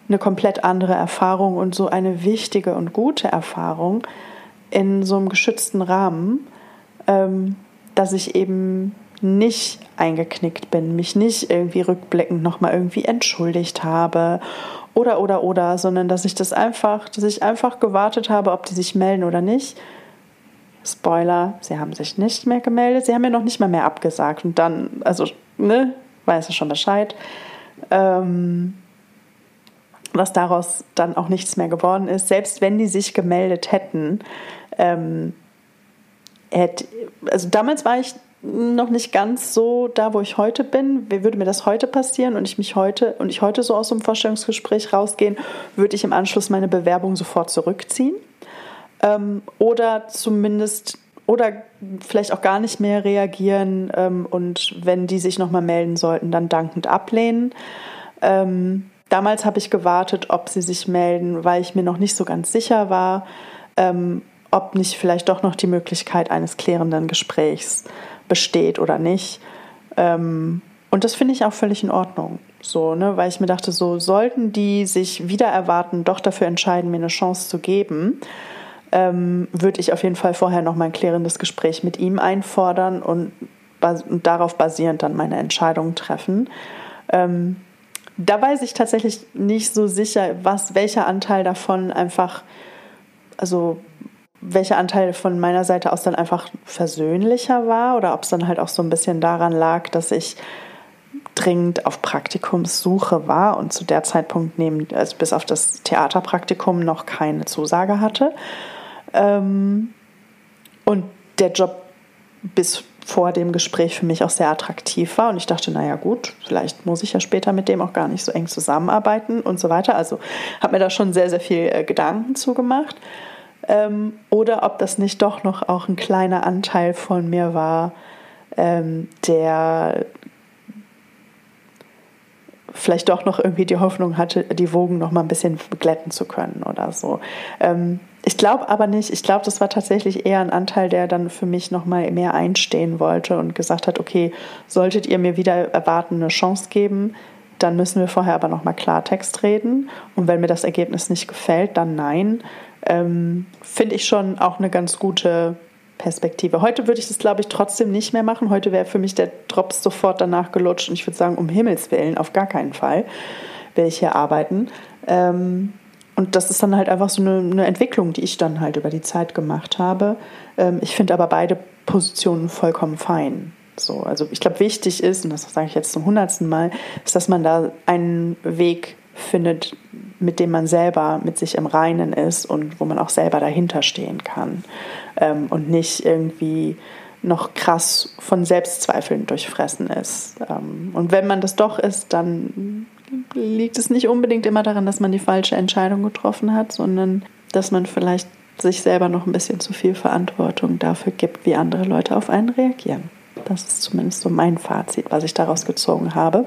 S1: eine komplett andere Erfahrung und so eine wichtige und gute Erfahrung in so einem geschützten Rahmen, ähm, dass ich eben nicht eingeknickt bin, mich nicht irgendwie rückblickend nochmal irgendwie entschuldigt habe oder oder oder, sondern dass ich das einfach, dass ich einfach gewartet habe, ob die sich melden oder nicht. Spoiler, sie haben sich nicht mehr gemeldet, sie haben mir noch nicht mal mehr abgesagt und dann, also, ne, weiß er schon Bescheid. Ähm, dass daraus dann auch nichts mehr geworden ist. Selbst wenn die sich gemeldet hätten, ähm, hätte, also damals war ich noch nicht ganz so da, wo ich heute bin. Wie würde mir das heute passieren und ich mich heute und ich heute so aus so einem Vorstellungsgespräch rausgehen, würde ich im Anschluss meine Bewerbung sofort zurückziehen ähm, oder zumindest oder vielleicht auch gar nicht mehr reagieren ähm, und wenn die sich nochmal melden sollten, dann dankend ablehnen. Ähm, damals habe ich gewartet, ob sie sich melden, weil ich mir noch nicht so ganz sicher war, ähm, ob nicht vielleicht doch noch die Möglichkeit eines klärenden Gesprächs besteht oder nicht. Ähm, und das finde ich auch völlig in Ordnung. So, ne, weil ich mir dachte, so sollten die sich wieder erwarten, doch dafür entscheiden, mir eine Chance zu geben, ähm, würde ich auf jeden Fall vorher noch mal ein klärendes Gespräch mit ihm einfordern und, und darauf basierend dann meine Entscheidung treffen. Ähm, da weiß ich tatsächlich nicht so sicher, was welcher Anteil davon einfach, also welcher Anteil von meiner Seite aus dann einfach versöhnlicher war oder ob es dann halt auch so ein bisschen daran lag, dass ich dringend auf Praktikumssuche war und zu der Zeitpunkt neben, also bis auf das Theaterpraktikum noch keine Zusage hatte. Ähm, und der Job bis vor dem Gespräch für mich auch sehr attraktiv war und ich dachte, naja gut, vielleicht muss ich ja später mit dem auch gar nicht so eng zusammenarbeiten und so weiter. Also habe mir da schon sehr, sehr viel äh, Gedanken zugemacht ähm, oder ob das nicht doch noch auch ein kleiner Anteil von mir war, ähm, der vielleicht doch noch irgendwie die Hoffnung hatte, die Wogen noch mal ein bisschen beglätten zu können oder so. Ähm, ich glaube aber nicht. Ich glaube, das war tatsächlich eher ein Anteil, der dann für mich noch mal mehr einstehen wollte und gesagt hat: Okay, solltet ihr mir wieder erwarten eine Chance geben, dann müssen wir vorher aber noch mal Klartext reden. Und wenn mir das Ergebnis nicht gefällt, dann nein ähm, finde ich schon auch eine ganz gute Perspektive. Heute würde ich das, glaube ich, trotzdem nicht mehr machen. Heute wäre für mich der Drops sofort danach gelutscht und ich würde sagen, um Himmels Willen, auf gar keinen Fall will ich hier arbeiten. Ähm, und das ist dann halt einfach so eine, eine, Entwicklung, die ich dann halt über die Zeit gemacht habe. Ähm, ich finde aber beide Positionen vollkommen fein. So, also ich glaube, wichtig ist, und das sage ich jetzt zum hundertsten Mal, ist, dass man da einen Weg findet, mit dem man selber mit sich im Reinen ist und wo man auch selber dahinter stehen kann ähm, und nicht irgendwie noch krass von Selbstzweifeln durchfressen ist. Ähm, und wenn man das doch ist, dann liegt es nicht unbedingt immer daran, dass man die falsche Entscheidung getroffen hat, sondern dass man vielleicht sich selber noch ein bisschen zu viel Verantwortung dafür gibt, wie andere Leute auf einen reagieren. Das ist zumindest so mein Fazit, was ich daraus gezogen habe.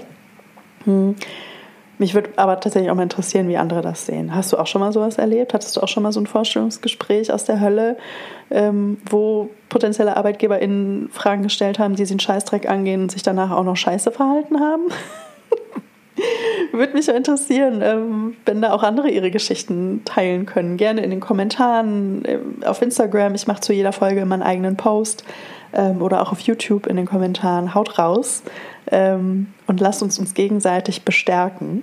S1: Hm. Mich würde aber tatsächlich auch mal interessieren, wie andere das sehen. Hast du auch schon mal sowas erlebt? Hattest du auch schon mal so ein Vorstellungsgespräch aus der Hölle, ähm, wo potenzielle ArbeitgeberInnen Fragen gestellt haben, die sie einen Scheißdreck angehen und sich danach auch noch scheiße verhalten haben? Würde mich interessieren, ähm, wenn da auch andere ihre Geschichten teilen können. Gerne in den Kommentaren, ähm, auf Instagram. Ich mache zu jeder Folge immer einen eigenen Post ähm, oder auch auf YouTube in den Kommentaren. Haut raus und lasst uns uns gegenseitig bestärken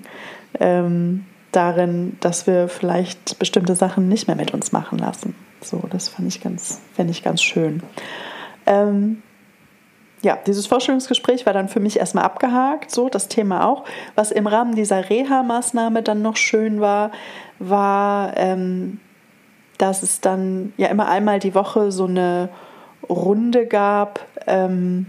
S1: darin, dass wir vielleicht bestimmte Sachen nicht mehr mit uns machen lassen. So, das fand ich ganz, fände ich ganz schön. Ja, dieses Vorstellungsgespräch war dann für mich erstmal abgehakt, so das Thema auch. Was im Rahmen dieser Reha-Maßnahme dann noch schön war, war, ähm, dass es dann ja immer einmal die Woche so eine Runde gab, ähm,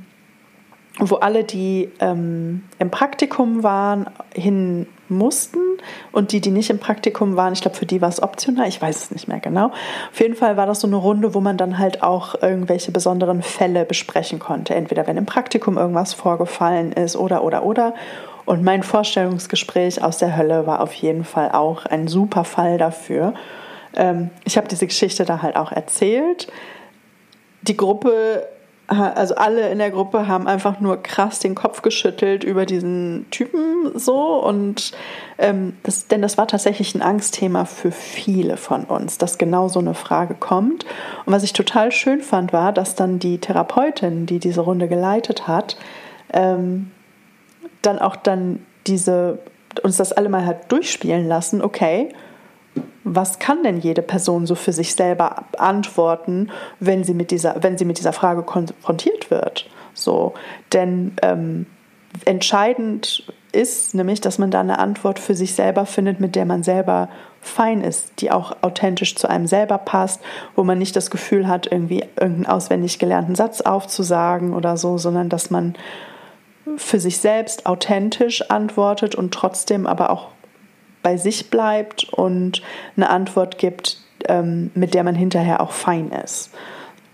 S1: wo alle, die ähm, im Praktikum waren, hin mussten und die, die nicht im Praktikum waren, ich glaube, für die war es optional, ich weiß es nicht mehr genau. Auf jeden Fall war das so eine Runde, wo man dann halt auch irgendwelche besonderen Fälle besprechen konnte. Entweder wenn im Praktikum irgendwas vorgefallen ist oder, oder, oder. Und mein Vorstellungsgespräch aus der Hölle war auf jeden Fall auch ein super Fall dafür. Ähm, ich habe diese Geschichte da halt auch erzählt. Die Gruppe also alle in der Gruppe haben einfach nur krass den Kopf geschüttelt über diesen Typen so und ähm, das, denn das war tatsächlich ein Angstthema für viele von uns, dass genau so eine Frage kommt. Und was ich total schön fand, war, dass dann die Therapeutin, die diese Runde geleitet hat, ähm, dann auch dann diese uns das alle mal hat durchspielen lassen. Okay, was kann denn jede Person so für sich selber antworten, wenn sie mit dieser, wenn sie mit dieser Frage konfrontiert wird? So, denn ähm, entscheidend ist, nämlich, dass man da eine Antwort für sich selber findet, mit der man selber fein ist, die auch authentisch zu einem selber passt, wo man nicht das Gefühl hat, irgendwie irgendeinen auswendig gelernten Satz aufzusagen oder so, sondern dass man für sich selbst authentisch antwortet und trotzdem aber auch bei sich bleibt und eine Antwort gibt, ähm, mit der man hinterher auch fein ist.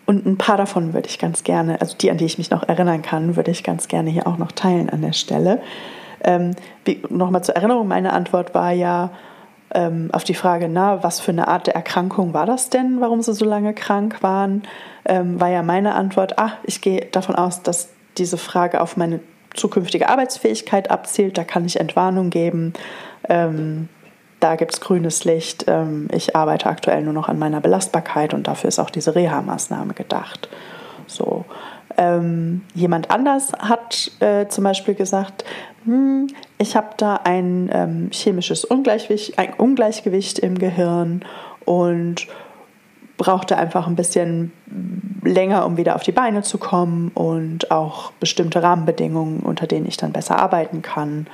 S1: Und ein paar davon würde ich ganz gerne, also die, an die ich mich noch erinnern kann, würde ich ganz gerne hier auch noch teilen an der Stelle. Ähm, Nochmal zur Erinnerung, meine Antwort war ja ähm, auf die Frage, na, was für eine Art der Erkrankung war das denn, warum sie so lange krank waren, ähm, war ja meine Antwort, ach, ich gehe davon aus, dass diese Frage auf meine zukünftige Arbeitsfähigkeit abzielt, da kann ich Entwarnung geben. Ähm, da gibt es grünes Licht. Ähm, ich arbeite aktuell nur noch an meiner Belastbarkeit und dafür ist auch diese Reha-Maßnahme gedacht. So. Ähm, jemand anders hat äh, zum Beispiel gesagt, hm, ich habe da ein ähm, chemisches Ungleichgewicht, ein Ungleichgewicht im Gehirn und brauchte einfach ein bisschen länger, um wieder auf die Beine zu kommen und auch bestimmte Rahmenbedingungen, unter denen ich dann besser arbeiten kann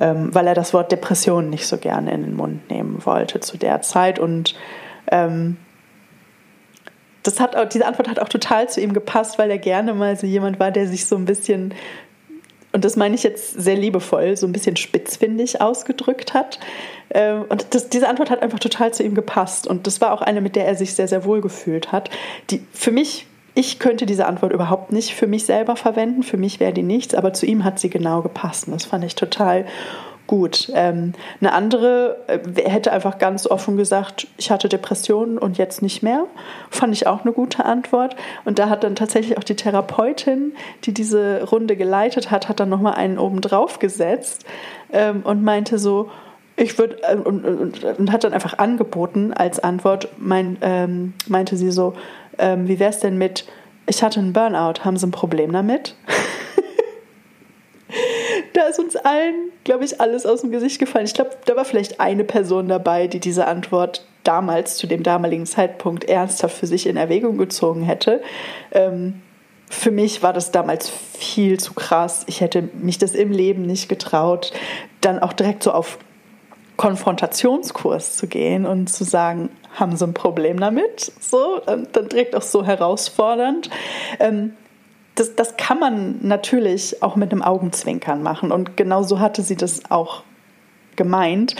S1: ähm, weil er das Wort Depression nicht so gerne in den Mund nehmen wollte zu der Zeit. Und ähm, das hat auch, diese Antwort hat auch total zu ihm gepasst, weil er gerne mal so jemand war, der sich so ein bisschen, und das meine ich jetzt sehr liebevoll, so ein bisschen spitzfindig ausgedrückt hat. Ähm, und das, diese Antwort hat einfach total zu ihm gepasst. Und das war auch eine, mit der er sich sehr, sehr wohl gefühlt hat. Die für mich ich könnte diese Antwort überhaupt nicht für mich selber verwenden. Für mich wäre die nichts, aber zu ihm hat sie genau gepasst. Und das fand ich total gut. Ähm, eine andere äh, hätte einfach ganz offen gesagt, ich hatte Depressionen und jetzt nicht mehr. Fand ich auch eine gute Antwort. Und da hat dann tatsächlich auch die Therapeutin, die diese Runde geleitet hat, hat dann nochmal einen oben drauf gesetzt ähm, und meinte so, ich würde äh, und, und, und, hat dann einfach angeboten als Antwort, mein, ähm, meinte sie so, ähm, wie wäre es denn mit, ich hatte einen Burnout, haben Sie ein Problem damit? da ist uns allen, glaube ich, alles aus dem Gesicht gefallen. Ich glaube, da war vielleicht eine Person dabei, die diese Antwort damals, zu dem damaligen Zeitpunkt, ernsthaft für sich in Erwägung gezogen hätte. Ähm, für mich war das damals viel zu krass. Ich hätte mich das im Leben nicht getraut, dann auch direkt so auf Konfrontationskurs zu gehen und zu sagen, haben sie ein Problem damit? So, dann direkt auch so herausfordernd. Ähm, das, das kann man natürlich auch mit einem Augenzwinkern machen und genau so hatte sie das auch gemeint.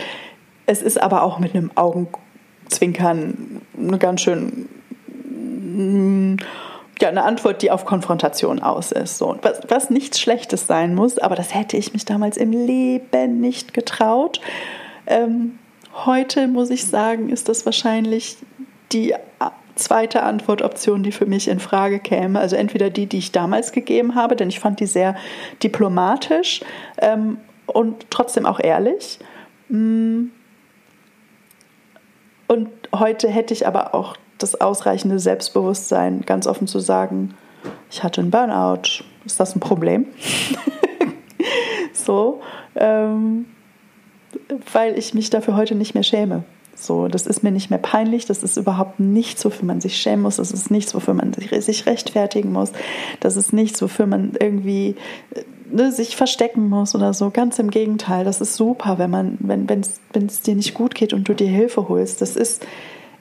S1: Es ist aber auch mit einem Augenzwinkern eine ganz schön mm, ja, eine Antwort, die auf Konfrontation aus ist. So. Was, was nichts Schlechtes sein muss, aber das hätte ich mich damals im Leben nicht getraut. Ähm, heute muss ich sagen, ist das wahrscheinlich die zweite Antwortoption, die für mich in Frage käme. Also entweder die, die ich damals gegeben habe, denn ich fand die sehr diplomatisch ähm, und trotzdem auch ehrlich. Mm. Und heute hätte ich aber auch das ausreichende Selbstbewusstsein, ganz offen zu sagen, ich hatte einen Burnout. Ist das ein Problem? so. Ähm, weil ich mich dafür heute nicht mehr schäme. So, das ist mir nicht mehr peinlich, das ist überhaupt nichts, wofür man sich schämen muss, das ist nichts, wofür man sich rechtfertigen muss, das ist nichts, wofür man irgendwie ne, sich verstecken muss oder so. Ganz im Gegenteil, das ist super, wenn man, wenn es dir nicht gut geht und du dir Hilfe holst. Das ist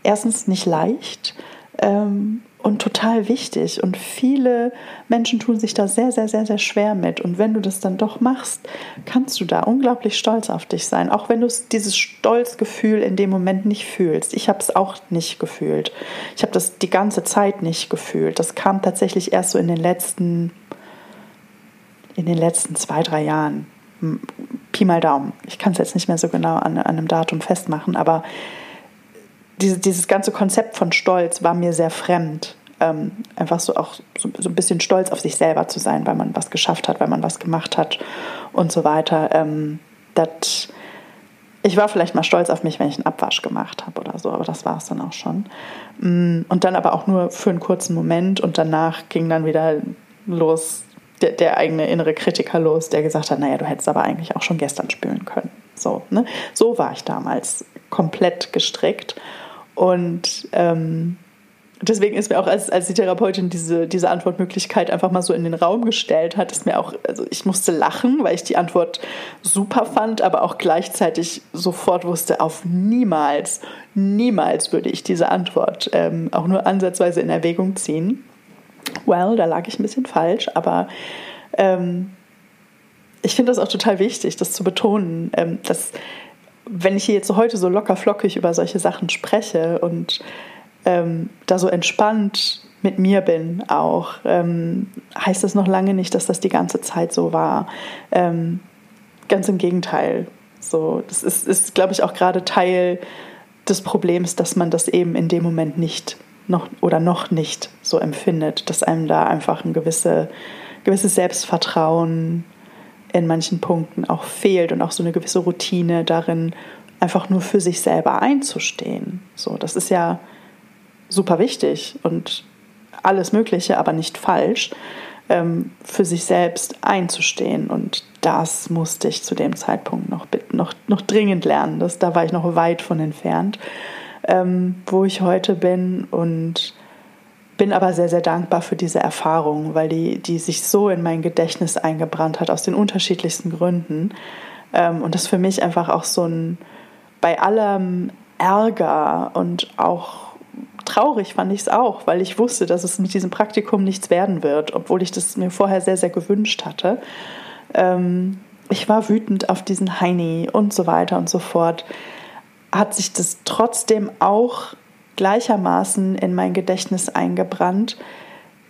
S1: erstens nicht leicht ähm, und total wichtig. Und viele Menschen tun sich da sehr, sehr, sehr, sehr schwer mit. Und wenn du das dann doch machst, kannst du da unglaublich stolz auf dich sein. Auch wenn du dieses Stolzgefühl in dem Moment nicht fühlst. Ich habe es auch nicht gefühlt. Ich habe das die ganze Zeit nicht gefühlt. Das kam tatsächlich erst so in den letzten, in den letzten zwei, drei Jahren. Pi mal Daumen. Ich kann es jetzt nicht mehr so genau an, an einem Datum festmachen, aber diese, dieses ganze Konzept von Stolz war mir sehr fremd. Ähm, einfach so auch so, so, ein bisschen stolz auf sich selber zu sein, weil man was geschafft hat, weil man was gemacht hat und so weiter. Ähm, dat, ich war vielleicht mal stolz auf mich, wenn ich einen Abwasch gemacht habe oder so, aber das war es dann auch schon. Mm, und dann aber auch nur für einen kurzen Moment und danach ging dann wieder los der, der eigene innere Kritiker los, der gesagt hat, naja, du hättest aber eigentlich auch schon gestern spülen können. So, ne? so war ich damals komplett gestrickt und ähm, deswegen ist mir auch, als, als die Therapeutin diese, diese Antwortmöglichkeit einfach mal so in den Raum gestellt hat, ist mir auch, also ich musste lachen, weil ich die Antwort super fand, aber auch gleichzeitig sofort wusste, auf niemals, niemals würde ich diese Antwort ähm, auch nur ansatzweise in Erwägung ziehen. Well, da lag ich ein bisschen falsch, aber ähm, ich finde das auch total wichtig, das zu betonen, ähm, dass wenn ich hier jetzt heute so locker flockig über solche Sachen spreche und ähm, da so entspannt mit mir bin auch, ähm, heißt das noch lange nicht, dass das die ganze Zeit so war. Ähm, ganz im Gegenteil. So, das ist, ist glaube ich, auch gerade Teil des Problems, dass man das eben in dem Moment nicht noch oder noch nicht so empfindet, dass einem da einfach ein gewisse, gewisses Selbstvertrauen in manchen Punkten auch fehlt und auch so eine gewisse Routine darin, einfach nur für sich selber einzustehen. So, das ist ja super wichtig und alles Mögliche, aber nicht falsch, ähm, für sich selbst einzustehen. Und das musste ich zu dem Zeitpunkt noch, noch, noch dringend lernen. Das, da war ich noch weit von entfernt, ähm, wo ich heute bin und bin aber sehr, sehr dankbar für diese Erfahrung, weil die, die sich so in mein Gedächtnis eingebrannt hat, aus den unterschiedlichsten Gründen. Ähm, und das für mich einfach auch so ein, bei allem Ärger und auch traurig fand ich es auch, weil ich wusste, dass es mit diesem Praktikum nichts werden wird, obwohl ich das mir vorher sehr, sehr gewünscht hatte. Ähm, ich war wütend auf diesen Heini und so weiter und so fort. Hat sich das trotzdem auch gleichermaßen in mein Gedächtnis eingebrannt,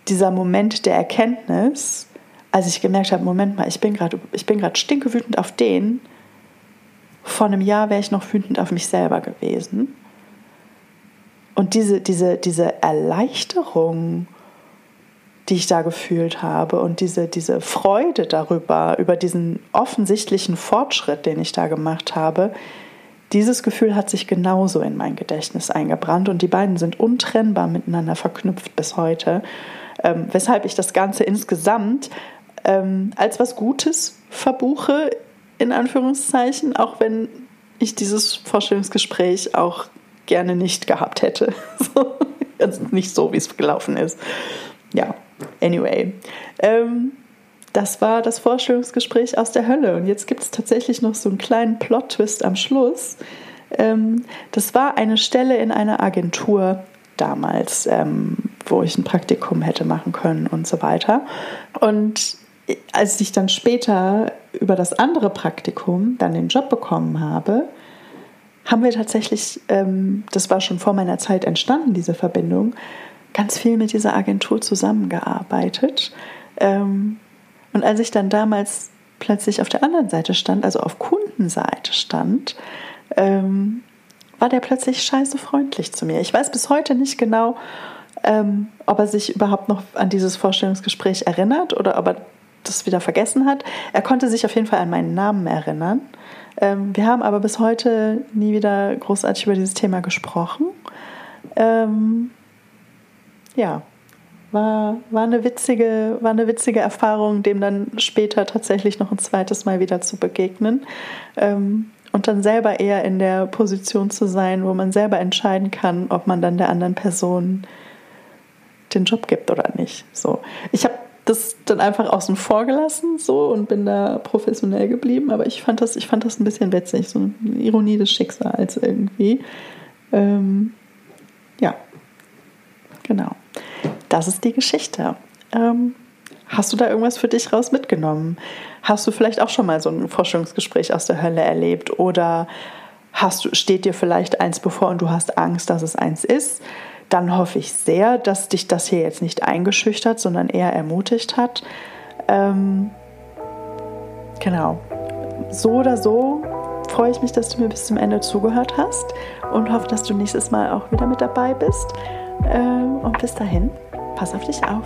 S1: dieser Moment der Erkenntnis, als ich gemerkt habe, Moment mal, ich bin gerade ich bin gerade stinkewütend auf den. Vor einem Jahr wäre ich noch wütend auf mich selber gewesen. Und diese, diese, diese Erleichterung, die ich da gefühlt habe und diese, diese Freude darüber, über diesen offensichtlichen Fortschritt, den ich da gemacht habe, dieses Gefühl hat sich genauso in mein Gedächtnis eingebrannt und die beiden sind untrennbar miteinander verknüpft bis heute, ähm, weshalb ich das Ganze insgesamt ähm, als was Gutes verbuche, in Anführungszeichen, auch wenn ich dieses Vorstellungsgespräch auch gerne nicht gehabt hätte. So, also nicht so, wie es gelaufen ist. Ja, anyway. Ähm, das war das Vorstellungsgespräch aus der Hölle. Und jetzt gibt es tatsächlich noch so einen kleinen Plot-Twist am Schluss. Ähm, das war eine Stelle in einer Agentur damals, ähm, wo ich ein Praktikum hätte machen können und so weiter. Und als ich dann später über das andere Praktikum dann den Job bekommen habe, haben wir tatsächlich, ähm, das war schon vor meiner Zeit entstanden, diese Verbindung, ganz viel mit dieser Agentur zusammengearbeitet. Und als ich dann damals plötzlich auf der anderen Seite stand, also auf Kundenseite stand, ähm, war der plötzlich scheiße freundlich zu mir. Ich weiß bis heute nicht genau, ähm, ob er sich überhaupt noch an dieses Vorstellungsgespräch erinnert oder ob er das wieder vergessen hat. Er konnte sich auf jeden Fall an meinen Namen erinnern. Ähm, wir haben aber bis heute nie wieder großartig über dieses Thema gesprochen. Ähm, ja, war, war, eine witzige, war eine witzige Erfahrung, dem dann später tatsächlich noch ein zweites Mal wieder zu begegnen. Ähm, und dann selber eher in der Position zu sein, wo man selber entscheiden kann, ob man dann der anderen Person den Job gibt oder nicht. So. Ich habe das dann einfach außen vor gelassen so und bin da professionell geblieben. Aber ich fand das, ich fand das ein bisschen witzig, so eine Ironie des Schicksals irgendwie. Ähm, ja, genau. Das ist die Geschichte. Ähm, hast du da irgendwas für dich raus mitgenommen? Hast du vielleicht auch schon mal so ein Forschungsgespräch aus der Hölle erlebt? Oder hast steht dir vielleicht eins bevor und du hast Angst, dass es eins ist? dann hoffe ich sehr, dass dich das hier jetzt nicht eingeschüchtert, sondern eher ermutigt hat. Ähm, genau. So oder so freue ich mich, dass du mir bis zum Ende zugehört hast und hoffe, dass du nächstes Mal auch wieder mit dabei bist. Ähm, und bis dahin, pass auf dich auf.